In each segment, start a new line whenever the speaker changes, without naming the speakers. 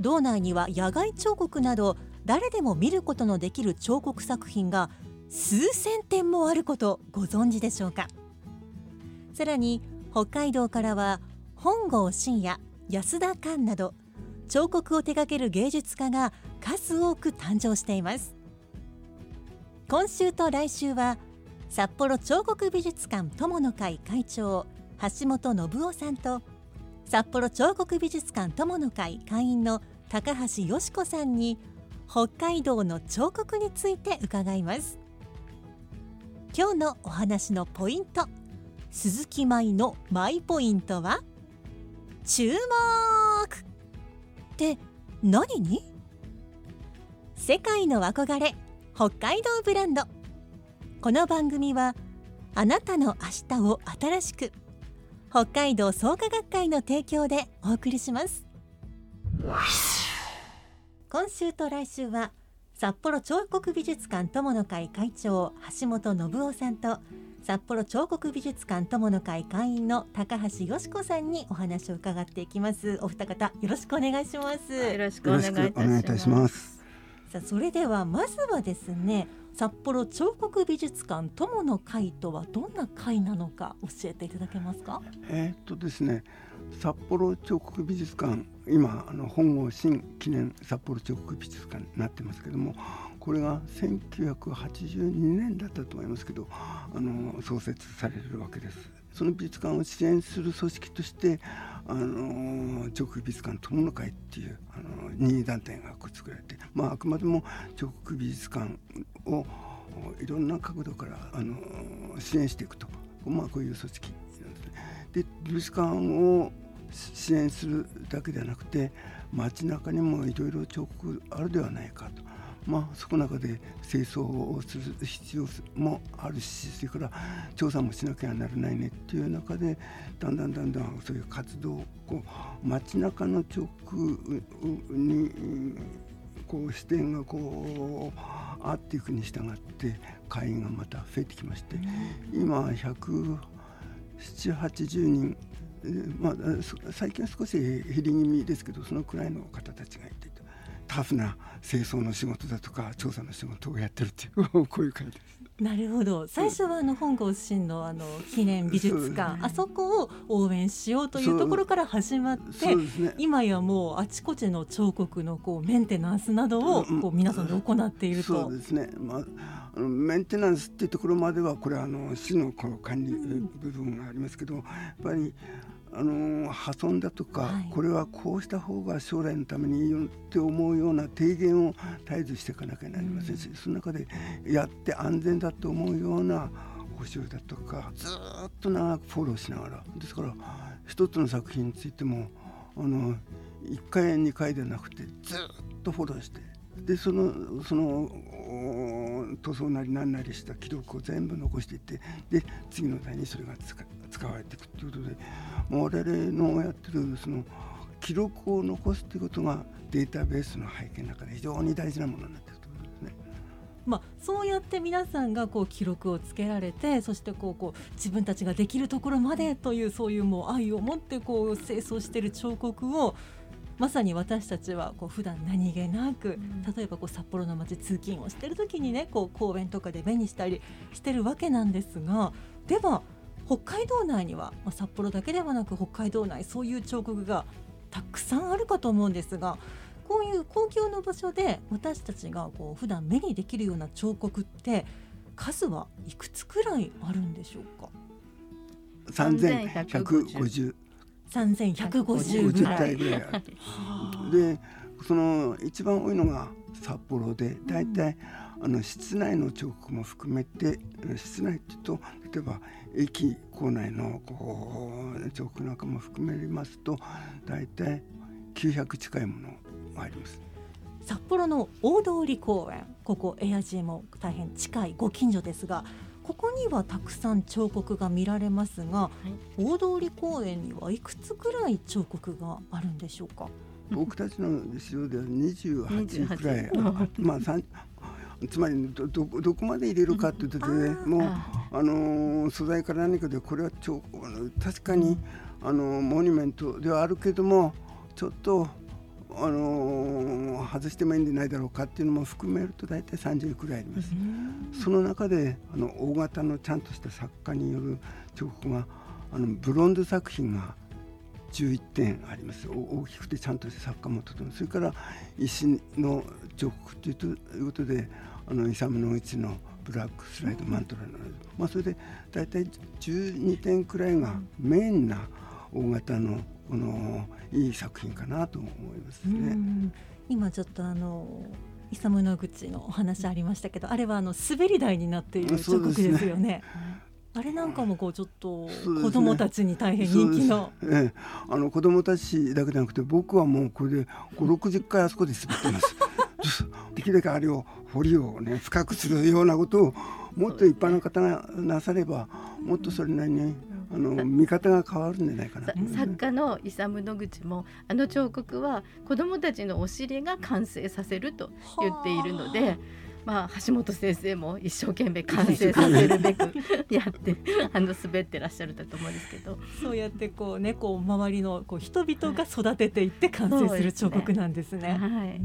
道内には野外彫刻など誰でも見ることのできる彫刻作品が数千点もあることご存知でしょうか？さらに北海道からは本郷真也安田寛など彫刻を手掛ける芸術家が数多く誕生しています。今週と来週は札幌彫刻美術館友の会会長橋本信夫さんと札幌彫刻美術館友の会会員の高橋よし子さんに北海道の彫刻について伺います。今日のお話のポイント鈴木舞のマイポイントは注目。って何に？世界の憧れ北海道ブランド。この番組はあなたの明日を新しく北海道創価学会の提供でお送りします今週と来週は札幌彫刻美術館友の会会長橋本信夫さんと札幌彫刻美術館友の会会員の高橋よし子さんにお話を伺っていきますお二方よろしくお願いします
よろしくお
よろし
願いいたします。
くお願いいたします。
さあそれではまずはですね札幌彫刻美術館友の会とはどんな会なのか教えていただけますか？
えーっとですね、札幌彫刻美術館、今あの本郷新記念札幌彫刻美術館になってますけども、これが1982年だったと思いますけど、あの創設されるわけです。その美術館を支援する組織として、あの彫刻美術館友の会っていうあの任意団体が作られて、まああくまでも彫刻美術館をいろんな角度からあの支援していくと、まあこういう組織なんですね。で美術館を支援するだけではなくて街中にもいろいろ彫刻あるではないかと。まあ、そこの中で清掃をする必要もあるしそれから調査もしなきゃならないねっていう中でだんだんだんだんそういう活動をこう街中の彫刻にこう視点がこう合っていくに従って会員がまた増えてきまして今17080人まあ、最近は少し減り気味ですけどそのくらいの方たちがいて。タフな清掃の仕事だとか調査の仕事をやってるっていうこういう感じです。
なるほど。最初はあの本郷新のあの記念美術
そうですね。
館あそこを応援しようというところから始まって
ね。
今やもうあちこちの彫刻のこうメンテナンスなどを
うん。
こう皆さんで行っていると。
そうですね、まあ、あのメンテナンスっていうところまではこれはあの市のこう管理部分がありますけどやっぱりあの破損だとか、
はい。
これはこうした方が将来のためにいいよって思うような提言を絶えずしていかなきゃなりませんし、その中でやって安全だと思うような保証だとかずーっと長くフォローしながらですから一つの作品についてもあの1回2回ではなくてずーっとフォローしてでそのそのお塗装なり何なりした記録を全部残していってで次の代にそれが使使われていくということでもう我々のやってるその記録を残すということがデータベースの背景の中で非常に大事なものになっているということですね。
まあ、そうやって皆さんがこう記録をつけられてそしてこうこう自分たちができるところまでというそういうもう愛を持ってこう清掃している彫刻をまさに私たちはこう普段何気なく、例えばこう札幌の街通勤をしてる時にねこう公園とかで目にしたりしてるわけなんですがでは北海道内には、まあ、札幌だけではなく北海道内そういう彫刻がたくさんあるかと思うんですが
こういう公共の場所で私たちがこう普段目にできるような彫刻って数はいくつくらいあるんでしょうか
？3150
3150
50体ぐらいあるでその一番多いのが札幌で大体、あの室内の彫刻も含めて室内っていうと例えば駅構内のこう彫刻なんかも含めますと大体900近いものがあります。
札幌の大通公園ここエアジーも大変近いご近所ですがここにはたくさん彫刻が見られますが、大通公園にはいくつくらい彫刻があるんでしょうか？
僕たちの後ろでは28くらい。まあつまりどどどこまで入れるかというともうあの素材から何かでこれはちょ確かにあのモニュメントではあるけどもちょっとあの外してもいいんじゃないだろうかっていうのも含めると大体30くらいあります。その中であの大型のちゃんとした作家による彫刻があのブロンズ作品が11点あります。大きくてちゃんとした作家もとても。それから石の彫刻ということであのイサムのうちのブラックスライドマントラの、まあ、それで大体12点くらいがメインな大型のこのいい作品かなと思いますね。
今ちょっとあのイサムの口のお話ありましたけどあれはあの滑り台になっている彫刻ですよね。あれなんかもこうちょっと子供たちに大変人気の、
ね、ええ、あの子供たちだけじゃなくて僕はもうこれで五六十回あそこで滑ってます。できるだけあれを彫りをね深くするようなことをもっと一般の方がなさればもっとそれなりにあの見方が変わるんじゃないかな。
作家のイサム野口もあの彫刻は子どもたちのお尻が完成させると言っているので。まあ、橋本先生も一生懸命完成させるべく やってあの滑ってらっしゃるだと思うんですけど
そうやってこうねこう周りのこう人々が育てていって完成する彫刻なんですね。はい、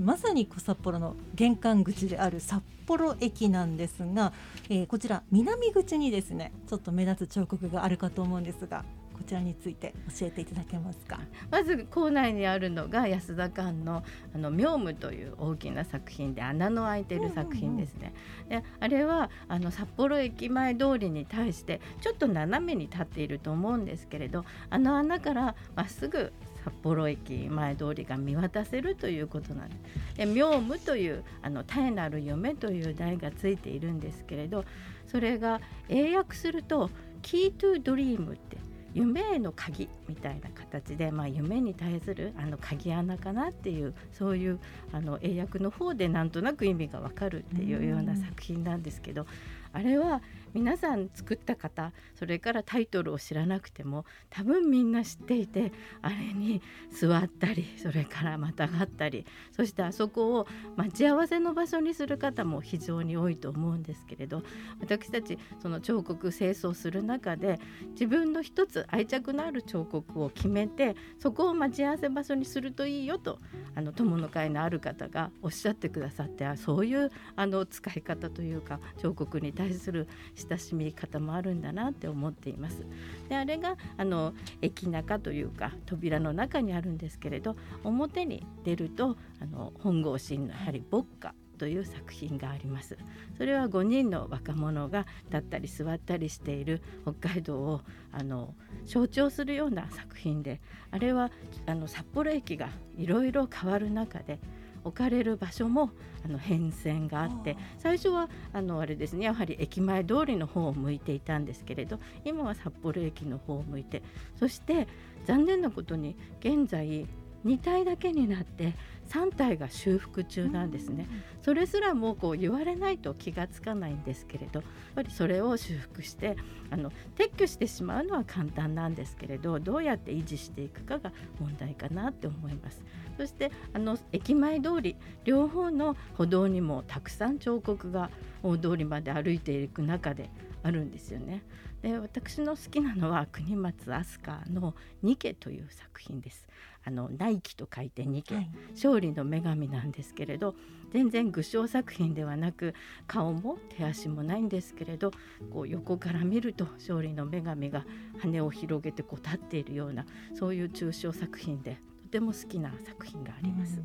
まさに札幌の玄関口である札幌駅なんですが、えー、こちら南口にですねちょっと目立つ彫刻があるかと思うんですがこちらについて教えていただけますか？
まず校内にあるのが安田館のあの妙夢という大きな作品で穴の開いてる作品ですね、であれはあの札幌駅前通りに対してちょっと斜めに立っていると思うんですけれどあの穴からまっすぐ札幌駅前通りが見渡せるということなんです。で妙夢というあの絶えなる夢という題がついているんですけれどそれが英訳すると「キートゥドリーム」って夢への鍵みたいな形で、まあ、夢に対するあの鍵穴かなっていうそういうあの英訳の方でなんとなく意味がわかるっていうような作品なんですけどあれは皆さん作った方それからタイトルを知らなくても多分みんな知っていてあれに座ったりそれからまたがったりそしてあそこを待ち合わせの場所にする方も非常に多いと思うんですけれど私たちその彫刻清掃する中で自分の一つ愛着のある彫刻を決めてそこを待ち合わせ場所にするといいよとあの友の会のある方がおっしゃってくださってそういうあの使い方というか彫刻に対する親しみ方もあるんだなって思っています。であれがあの駅中というか扉の中にあるんですけれど表に出るとあの本郷神のやはり牧歌という作品がありますそれは5人の若者が立ったり座ったりしている北海道をあの象徴するような作品であれはあの札幌駅がいろいろ変わる中で置かれる場所もあの変遷があって最初はあのあれですねやはり駅前通りの方を向いていたんですけれど今は札幌駅の方を向いてそして残念なことに現在2体だけになって3体が修復中なんですね、それすらもこう言われないと気がつかないんですけれどやっぱりそれを修復してあの撤去してしまうのは簡単なんですけれどどうやって維持していくかが問題かなって思います。そしてあの駅前通り両方の歩道にもたくさん彫刻が大通りまで歩いていく中であるんですよね。で私の好きなのは国松飛鳥の「ニケ」という作品です。あのナイキと書いてニケ、はい、勝利の女神なんですけれど全然具象作品ではなく顔も手足もないんですけれどこう横から見ると勝利の女神が羽を広げてこう立っているようなそういう抽象作品でとっても好きな作品があります。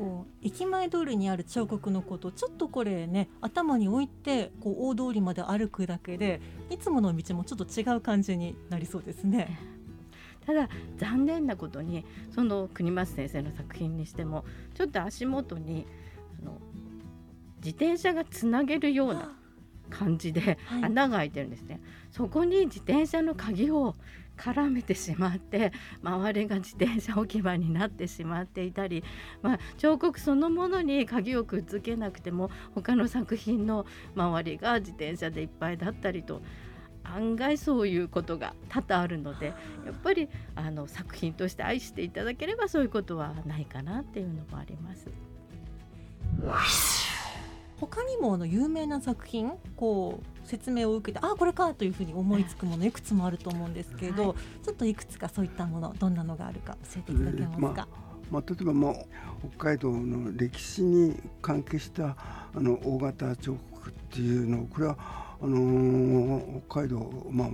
こう駅前通りにある彫刻のことちょっとこれね頭に置いてこう大通りまで歩くだけでいつもの道もちょっと違う感じになりそうですね。
ただ残念なことにその国松先生の作品にしてもちょっと足元にあの自転車がつなげるような感じで
はい
穴が開いてるんですね、そこに自転車の鍵を絡めてしまって周りが自転車置き場になってしまっていたり、まあ、彫刻そのものに鍵をくっつけなくても他の作品の周りが自転車でいっぱいだったりと案外そういうことが多々あるのでやっぱりあの作品として愛していただければそういうことはないかなっていうのもあります。
他にもあの有名な作品こう説明を受けてあこれかというふうに思いつくものいくつもあると思うんですけど、
は
ちょっといくつかそういったものどんなのがあるか教えていただけますか？
まあ、例えば、まあ、北海道の歴史に関係したあの大型彫刻っていうのこれはあのー北海道、まあ、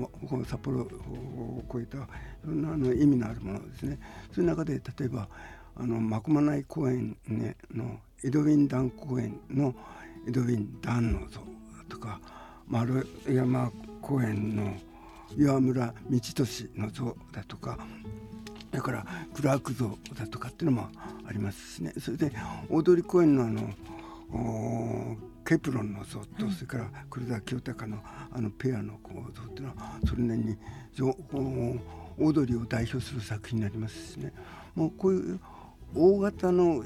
札幌を超えたいろんなあの意味のあるものですね。そういう中で例えばあの真駒内公園、ね、のエドウィン・ダン公園のエドウィン・ダンの像だとか丸山公園の岩村道俊の像だとかだからクラーク像だとかっていうのもありますしね。それで大通公園のあのケプロンの像と、それから黒田清隆のあのペアの像っていうのはそれなりにじょおー大通を代表する作品になりますしね。もうこういう大型の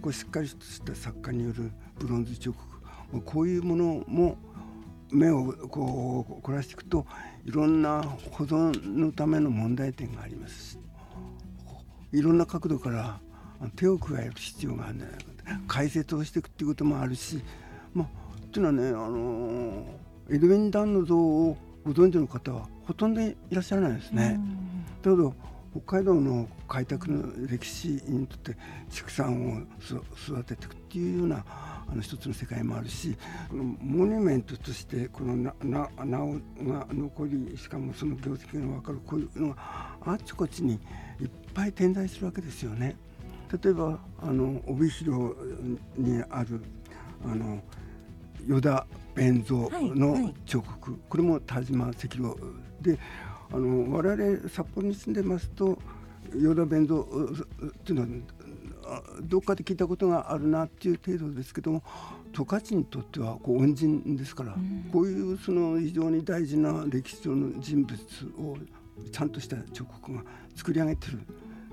こうしっかりとした作家によるブロンズ彫刻もうこういうものも目をこう凝らしていくといろんな保存のための問題点がありますしいろんな角度から手を加える必要があるんじゃないかと解説をしていくっていうこともあるしまあっていうのはね、あのーエドウィン・ダンの像をご存知の方はほとんどいらっしゃらないですね。だけど北海道の開拓の歴史にとって畜産をす育てていくっていうようなあの一つの世界もあるしこのモニュメントとしてこのなな名をが残りしかもその業績が分かるこういうのがあちこちにいっぱい点在するわけですよね。例えばあの帯広にあるあの依田弁蔵
はいは
の
い
彫刻、これも田島石郎であの我々札幌に住んでますと依田弁蔵っていうのはあどっかで聞いたことがあるなっていう程度ですけども十勝にとってはこう恩人ですから、こういうその非常に大事な歴史上の人物をちゃんとした彫刻が作り上げてる。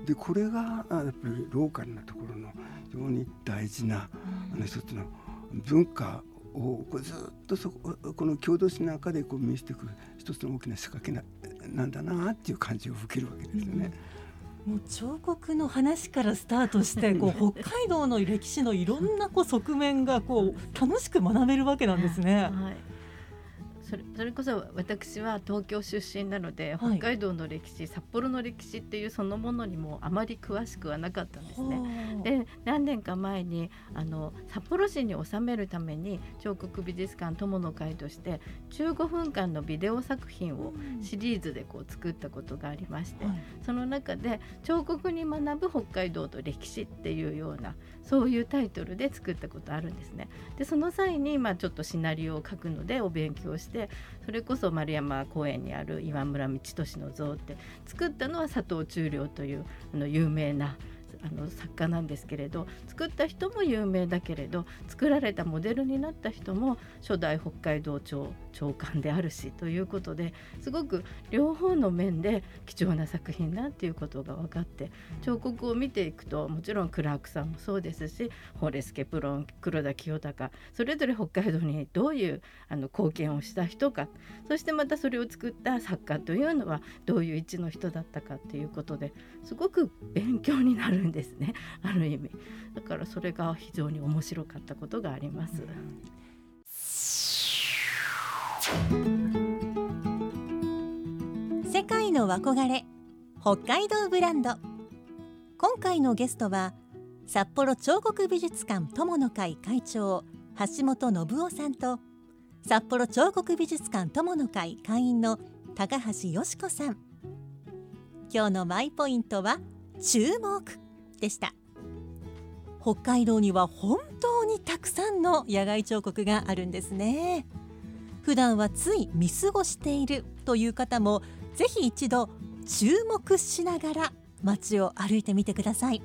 でこれがあやっぱりローカルなところの非常に大事な、あの一つの文化をこうずっとそここの郷土史の中でこう見せていく一つの大きな仕掛けななんだなっていう感じを受けるわけですよね。
もう彫刻の話からスタートしてこう 北海道の歴史のいろんなこう側面がこう楽しく学べるわけなんですね。
はいそれそれこそ私は東京出身なので、
はい
北海道の歴史札幌の歴史っていうそのものにもあまり詳しくはなかったんですね。
はあ
で何年か前にあの札幌市に収めるために彫刻美術館友の会として15分間のビデオ作品をシリーズでこう作ったことがありまして、
はい
その中で彫刻に学ぶ北海道と歴史っていうようなそういうタイトルで作ったことあるんですね。でその際にまあちょっとシナリオを書くのでお勉強してそれこそ丸山公園にある岩村道俊の像って作ったのは佐藤忠良というあの有名なあの作家なんですけれど作った人も有名だけれど作られたモデルになった人も初代北海道庁長官であるしということですごく両方の面で貴重な作品だっていうことが分かって彫刻を見ていくともちろんクラークさんもそうですしホーレス・ケプロン黒田清隆それぞれ北海道にどういうあの貢献をした人かそしてまたそれを作った作家というのはどういう位置の人だったかっていうことですごく勉強になるんですね。ある意味。だからそれが非常に面白かったことがあります。
世界の憧れ。北海道ブランド。今回のゲストは札幌彫刻美術館友の会会長橋本信夫さんと札幌彫刻美術館友の会会員の高橋よし子さん。今日のマイポイントは注目。でした。北海道には本当にたくさんの野外彫刻があるんですね。普段はつい見過ごしているという方もぜひ一度注目しながら街を歩いてみてください。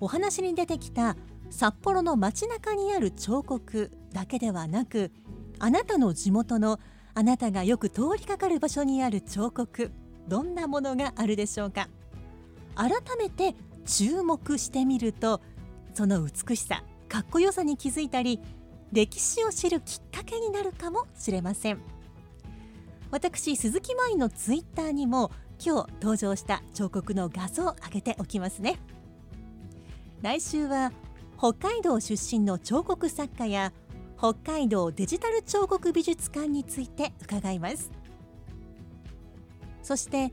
お話に出てきた札幌の街中にある彫刻だけではなくあなたの地元のあなたがよく通りかかる場所にある彫刻どんなものがあるでしょうか。改めて注目してみるとその美しさかっこよさに気づいたり歴史を知るきっかけになるかもしれません。私鈴木舞のツイッターにも今日登場した彫刻の画像を上げておきますね。来週は北海道出身の彫刻作家や北海道デジタル彫刻美術館について伺います。そして